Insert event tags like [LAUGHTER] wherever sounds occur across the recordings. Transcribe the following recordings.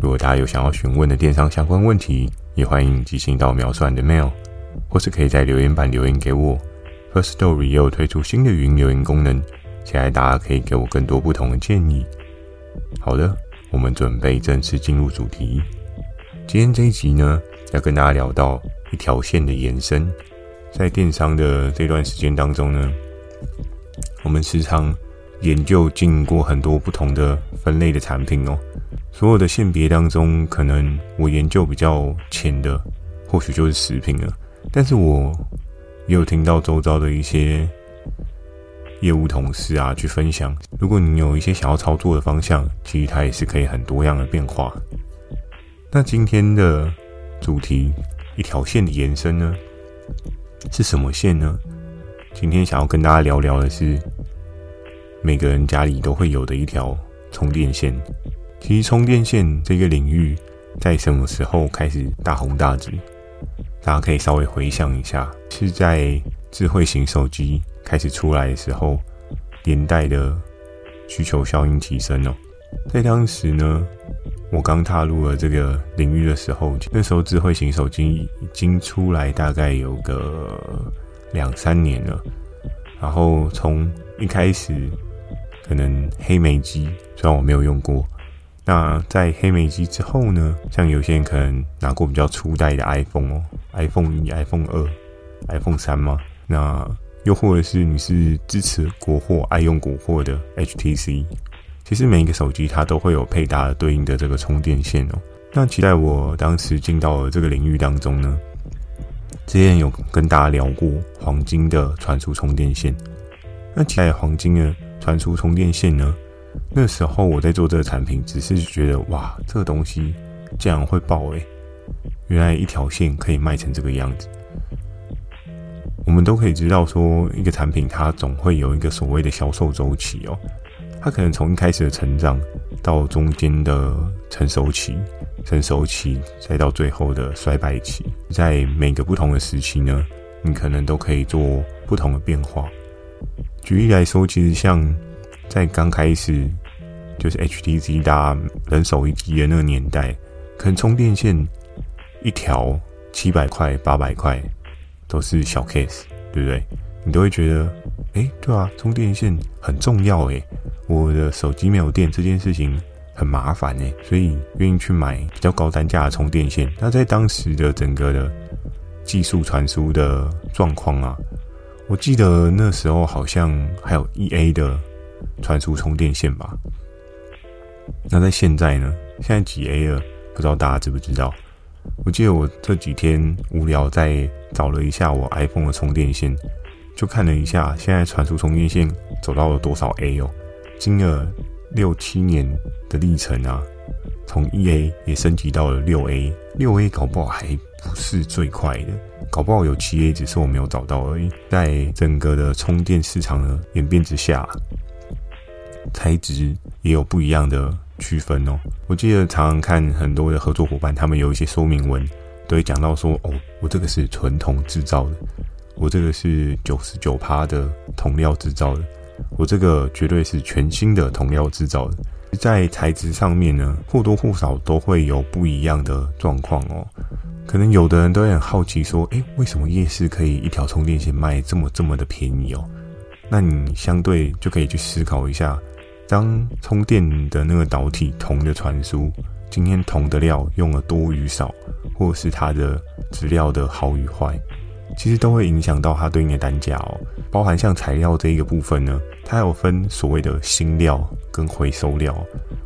如果大家有想要询问的电商相关问题，也欢迎寄信到描述栏的 mail，或是可以在留言板留言给我。Firstory 也有推出新的语音留言功能，期待大家可以给我更多不同的建议。好的，我们准备正式进入主题。今天这一集呢，要跟大家聊到一条线的延伸。在电商的这段时间当中呢，我们时常研究经过很多不同的分类的产品哦。所有的线别当中，可能我研究比较浅的，或许就是食品了。但是我也有听到周遭的一些业务同事啊，去分享，如果你有一些想要操作的方向，其实它也是可以很多样的变化。那今天的主题，一条线的延伸呢，是什么线呢？今天想要跟大家聊聊的是，每个人家里都会有的一条充电线。其实充电线这个领域在什么时候开始大红大紫？大家可以稍微回想一下，是在智慧型手机开始出来的时候，连带的需求效应提升哦。在当时呢，我刚踏入了这个领域的时候，那时候智慧型手机已经出来大概有个两三年了。然后从一开始，可能黑莓机，虽然我没有用过。那在黑莓机之后呢？像有些人可能拿过比较初代的 iPhone 哦，iPhone 一、iPhone 二、iPhone 三吗？那又或者是你是支持国货、爱用国货的 HTC，其实每一个手机它都会有配搭对应的这个充电线哦。那期待我当时进到了这个领域当中呢，之前有跟大家聊过黄金的传输充电线。那期待黄金的传输充电线呢？那时候我在做这个产品，只是觉得哇，这个东西竟然会爆诶！原来一条线可以卖成这个样子。我们都可以知道说，一个产品它总会有一个所谓的销售周期哦。它可能从一开始的成长，到中间的成熟期、成熟期，再到最后的衰败期，在每个不同的时期呢，你可能都可以做不同的变化。举例来说，其实像。在刚开始，就是 HTC 搭人手一机的那个年代，可能充电线一条七百块、八百块都是小 case，对不对？你都会觉得，哎，对啊，充电线很重要哎，我的手机没有电这件事情很麻烦哎，所以愿意去买比较高单价的充电线。那在当时的整个的技术传输的状况啊，我记得那时候好像还有 EA 的。传输充电线吧。那在现在呢？现在几 A 了？不知道大家知不知道？我记得我这几天无聊，在找了一下我 iPhone 的充电线，就看了一下现在传输充电线走到了多少 A 哦。经了六七年的历程啊，从一 A 也升级到了六 A，六 A 搞不好还不是最快的，搞不好有七 A，只是我没有找到而已。在整个的充电市场的演变之下。材质也有不一样的区分哦。我记得常常看很多的合作伙伴，他们有一些说明文，都会讲到说：“哦，我这个是纯铜制造的，我这个是九十九趴的铜料制造的，我这个绝对是全新的铜料制造的。”在材质上面呢，或多或少都会有不一样的状况哦。可能有的人都很好奇说：“诶，为什么夜市可以一条充电线卖这么这么的便宜哦？”那你相对就可以去思考一下。当充电的那个导体铜的传输，今天铜的料用了多与少，或是它的质料的好与坏，其实都会影响到它对应的单价哦。包含像材料这一个部分呢，它有分所谓的新料跟回收料。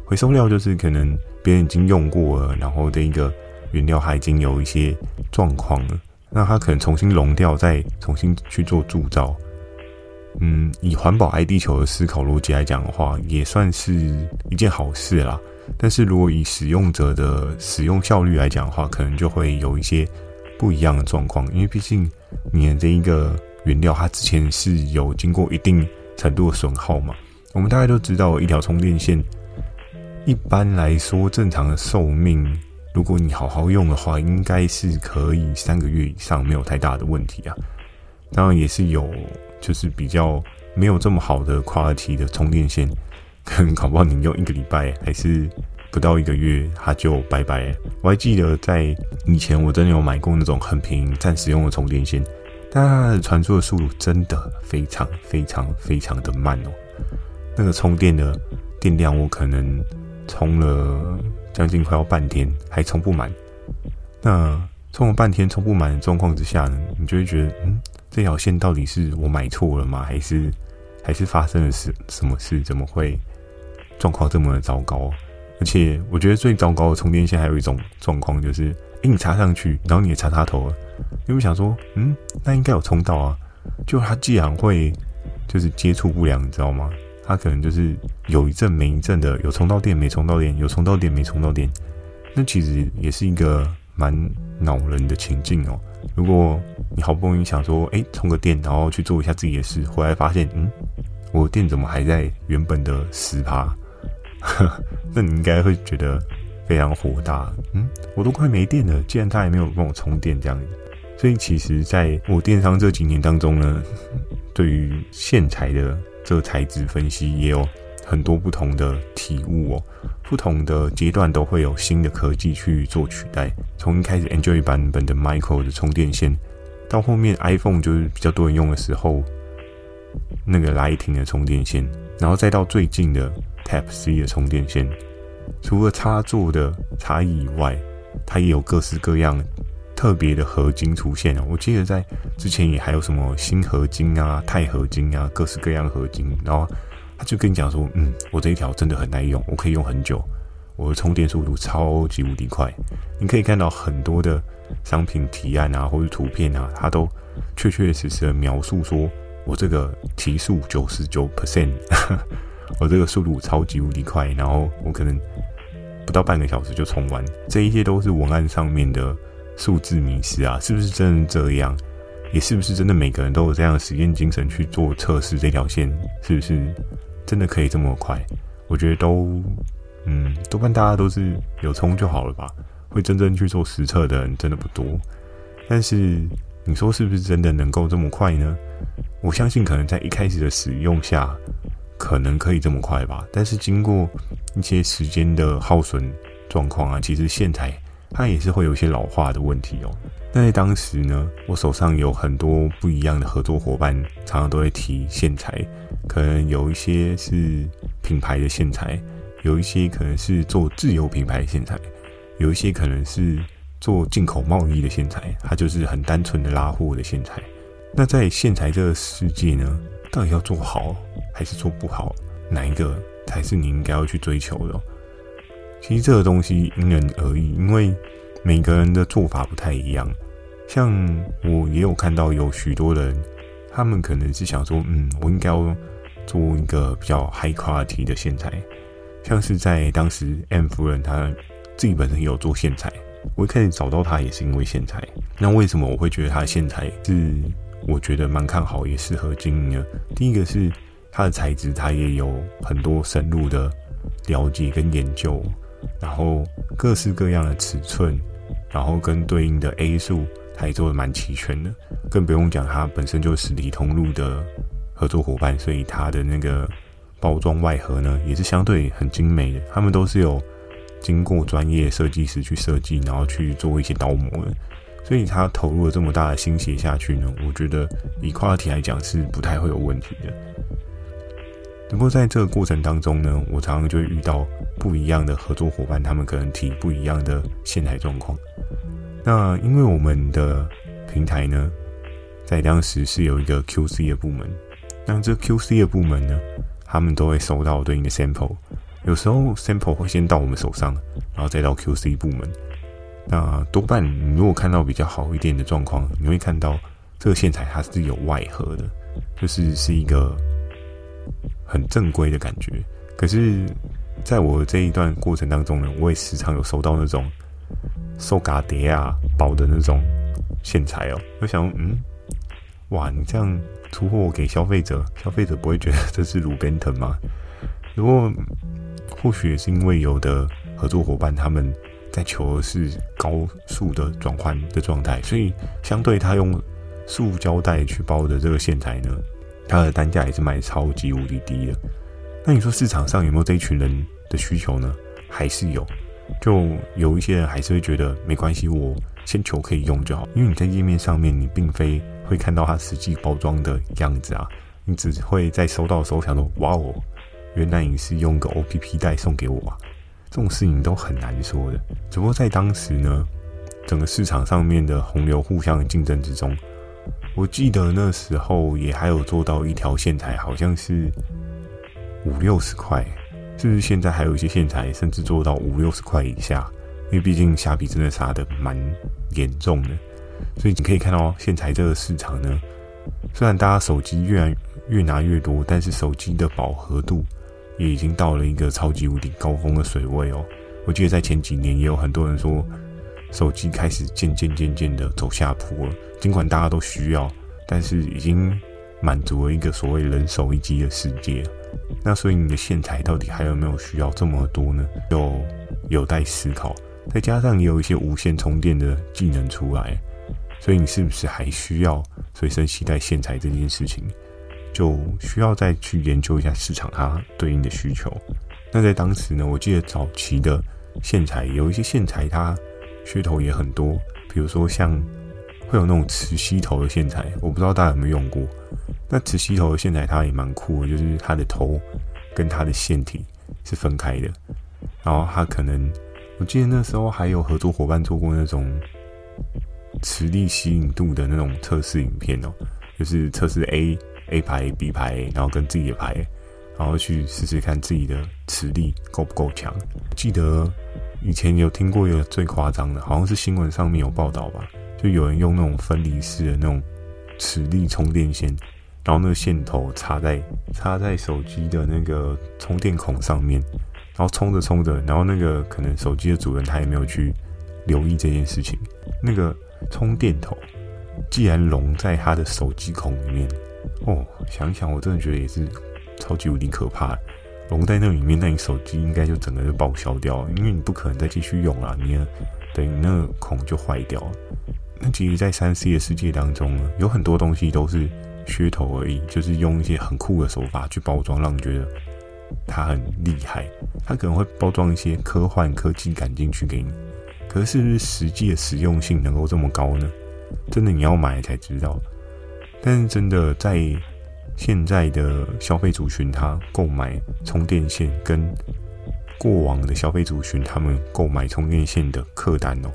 回收料就是可能别人已经用过了，然后这一个原料还已经有一些状况了，那它可能重新熔掉，再重新去做铸造。嗯，以环保爱地球的思考逻辑来讲的话，也算是一件好事啦。但是如果以使用者的使用效率来讲的话，可能就会有一些不一样的状况，因为毕竟你的这一个原料，它之前是有经过一定程度的损耗嘛。我们大概都知道，一条充电线一般来说正常的寿命，如果你好好用的话，应该是可以三个月以上没有太大的问题啊。当然也是有，就是比较没有这么好的跨期的充电线，可能搞不好你用一个礼拜还是。不到一个月，它就拜拜。我还记得在以前，我真的有买过那种很便宜、暂时用的充电线，但它的传输的速度真的非常、非常、非常的慢哦。那个充电的电量，我可能充了将近快要半天，还充不满。那充了半天充不满的状况之下呢，你就会觉得，嗯，这条线到底是我买错了吗？还是还是发生了什什么事？怎么会状况这么的糟糕？而且我觉得最糟糕的充电线还有一种状况，就是，诶，你插上去，然后你也插插头了，你会想说，嗯，那应该有充到啊，就它既然会就是接触不良，你知道吗？它可能就是有一阵没一阵的，有充到电没充到电，有充到电没充到电，那其实也是一个蛮恼人的情境哦。如果你好不容易想说，诶，充个电，然后去做一下自己的事，回来发现，嗯，我的电怎么还在原本的十趴？呵 [LAUGHS] 那你应该会觉得非常火大，嗯，我都快没电了，既然他还没有帮我充电这样。子，所以其实在我电商这几年当中呢，[LAUGHS] 对于线材的这材质分析也有很多不同的体悟哦，不同的阶段都会有新的科技去做取代，从一开始 Android 版本的 Micro 的充电线，到后面 iPhone 就是比较多人用的时候，那个 Lightning 的充电线，然后再到最近的。Type C 的充电线，除了插座的差异以外，它也有各式各样特别的合金出现哦。我记得在之前也还有什么锌合金啊、钛合金啊，各式各样合金。然后他就跟你讲说：“嗯，我这一条真的很耐用，我可以用很久，我的充电速度超级无敌快。”你可以看到很多的商品提案啊，或者图片啊，它都确确实实的描述说：“我这个提速九十九 percent。”我这个速度超级无敌快，然后我可能不到半个小时就充完。这一切都是文案上面的数字迷思啊，是不是真的这样？也是不是真的每个人都有这样的实验精神去做测试？这条线是不是真的可以这么快？我觉得都，嗯，多半大家都是有充就好了吧。会真正去做实测的人真的不多。但是你说是不是真的能够这么快呢？我相信可能在一开始的使用下。可能可以这么快吧，但是经过一些时间的耗损状况啊，其实线材它也是会有一些老化的问题哦。那在当时呢，我手上有很多不一样的合作伙伴，常常都会提线材，可能有一些是品牌的线材，有一些可能是做自有品牌的线材，有一些可能是做进口贸易的线材，它就是很单纯的拉货的线材。那在线材这个世界呢，到底要做好还是做不好，哪一个才是你应该要去追求的？其实这个东西因人而异，因为每个人的做法不太一样。像我也有看到有许多人，他们可能是想说，嗯，我应该要做一个比较 high quality 的线材。像是在当时 M 夫人她自己本身也有做线材，我一开始找到她也是因为线材。那为什么我会觉得她的线材是？我觉得蛮看好，也适合经营的。第一个是它的材质，它也有很多深入的了解跟研究，然后各式各样的尺寸，然后跟对应的 A 数，它也做得蛮齐全的。更不用讲，它本身就是实体通路的合作伙伴，所以它的那个包装外盒呢，也是相对很精美的。他们都是有经过专业设计师去设计，然后去做一些刀模的。所以他投入了这么大的心血下去呢，我觉得以跨体来讲是不太会有问题的。不过在这个过程当中呢，我常常就会遇到不一样的合作伙伴，他们可能提不一样的线材状况。那因为我们的平台呢，在当时是有一个 QC 的部门，那这 QC 的部门呢，他们都会收到对应的 sample，有时候 sample 会先到我们手上，然后再到 QC 部门。那多半，你如果看到比较好一点的状况，你会看到这个线材它是有外盒的，就是是一个很正规的感觉。可是，在我这一段过程当中呢，我也时常有收到那种收嘎碟啊薄的那种线材哦。我想，嗯，哇，你这样出货给消费者，消费者不会觉得这是路边摊吗？不过，或许也是因为有的合作伙伴他们在求的是高速的转换的状态，所以相对他用塑胶袋去包的这个线材呢，它的单价也是卖超级无敌低的。那你说市场上有没有这一群人的需求呢？还是有，就有一些人还是会觉得没关系，我先求可以用就好。因为你在页面上面，你并非会看到它实际包装的样子啊，你只会在收到的时候想说，哇哦。原来你是用个 OPP 袋送给我啊，这种事情都很难说的。只不过在当时呢，整个市场上面的洪流互相的竞争之中，我记得那时候也还有做到一条线材，好像是五六十块，甚至现在还有一些线材甚至做到五六十块以下？因为毕竟虾皮真的杀的蛮严重的，所以你可以看到线材这个市场呢，虽然大家手机越来越拿越多，但是手机的饱和度。也已经到了一个超级无敌高峰的水位哦。我记得在前几年也有很多人说，手机开始渐渐渐渐的走下坡了。尽管大家都需要，但是已经满足了一个所谓人手一机的世界。那所以你的线材到底还有没有需要这么多呢？就有待思考。再加上也有一些无线充电的技能出来，所以你是不是还需要随身携带线材这件事情？就需要再去研究一下市场它对应的需求。那在当时呢，我记得早期的线材有一些线材它噱头也很多，比如说像会有那种磁吸头的线材，我不知道大家有没有用过。那磁吸头的线材它也蛮酷的，就是它的头跟它的线体是分开的，然后它可能我记得那时候还有合作伙伴做过那种磁力吸引度的那种测试影片哦，就是测试 A。A 牌、B 牌，然后跟自己的牌，然后去试试看自己的磁力够不够强。记得以前有听过一个最夸张的，好像是新闻上面有报道吧，就有人用那种分离式的那种磁力充电线，然后那个线头插在插在手机的那个充电孔上面，然后充着充着，然后那个可能手机的主人他也没有去留意这件事情，那个充电头既然融在他的手机孔里面。哦，想想，我真的觉得也是超级无敌可怕。融在那里面，那你手机应该就整个就报销掉了，因为你不可能再继续用了，你等于那个孔就坏掉了。那其实，在三 C 的世界当中呢，有很多东西都是噱头而已，就是用一些很酷的手法去包装，让你觉得它很厉害。它可能会包装一些科幻科技感进去给你，可是是不是实际的实用性能够这么高呢？真的你要买才知道。但是真的在现在的消费族群，他购买充电线跟过往的消费族群，他们购买充电线的客单哦，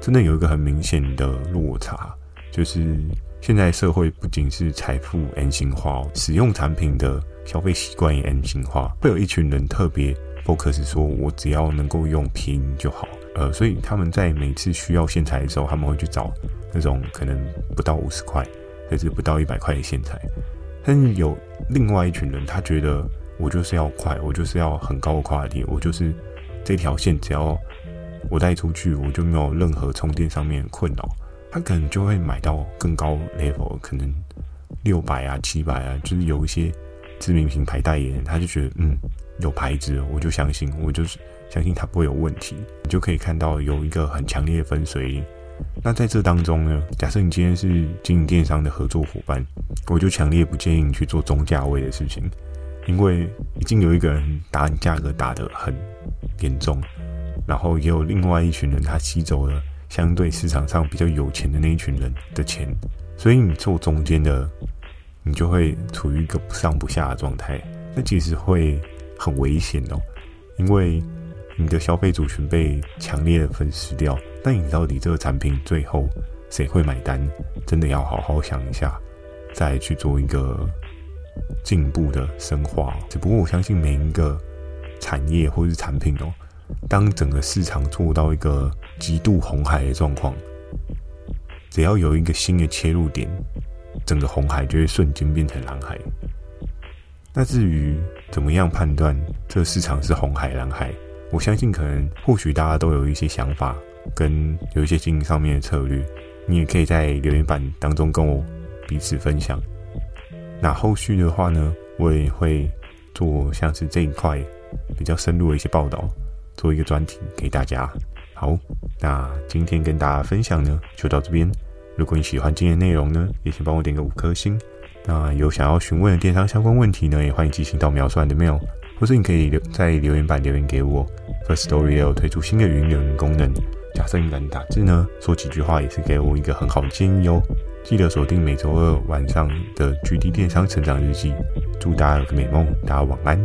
真的有一个很明显的落差。就是现在社会不仅是财富 M 型化哦，使用产品的消费习惯也 M 型化，会有一群人特别 focus 说，我只要能够用拼就好。呃，所以他们在每次需要线材的时候，他们会去找那种可能不到五十块。甚至不到一百块的线材，但是有另外一群人，他觉得我就是要快，我就是要很高的快递，我就是这条线只要我带出去，我就没有任何充电上面的困扰。他可能就会买到更高 level，可能六百啊、七百啊，就是有一些知名品牌代言人，他就觉得嗯有牌子，我就相信，我就是相信他不会有问题。你就可以看到有一个很强烈的分水岭。那在这当中呢，假设你今天是经营电商的合作伙伴，我就强烈不建议你去做中价位的事情，因为已经有一个人打你价格打得很严重，然后也有另外一群人他吸走了相对市场上比较有钱的那一群人的钱，所以你做中间的，你就会处于一个不上不下的状态，那其实会很危险哦，因为你的消费族群被强烈的粉饰掉。那你到底这个产品最后谁会买单？真的要好好想一下，再去做一个进步的深化。只不过我相信每一个产业或是产品哦，当整个市场做到一个极度红海的状况，只要有一个新的切入点，整个红海就会瞬间变成蓝海。那至于怎么样判断这个市场是红海蓝海，我相信可能或许大家都有一些想法。跟有一些经营上面的策略，你也可以在留言板当中跟我彼此分享。那后续的话呢，我也会做像是这一块比较深入的一些报道，做一个专题给大家。好，那今天跟大家分享呢，就到这边。如果你喜欢今天内容呢，也请帮我点个五颗星。那有想要询问的电商相关问题呢，也欢迎寄信到描述栏的喵或是你可以留在留言板留言给我。First Story 也有推出新的语音留言功能，假设你懒得打字呢，说几句话也是给我一个很好的建议哦。记得锁定每周二晚上的 GD 电商成长日记，祝大家有个美梦，大家晚安。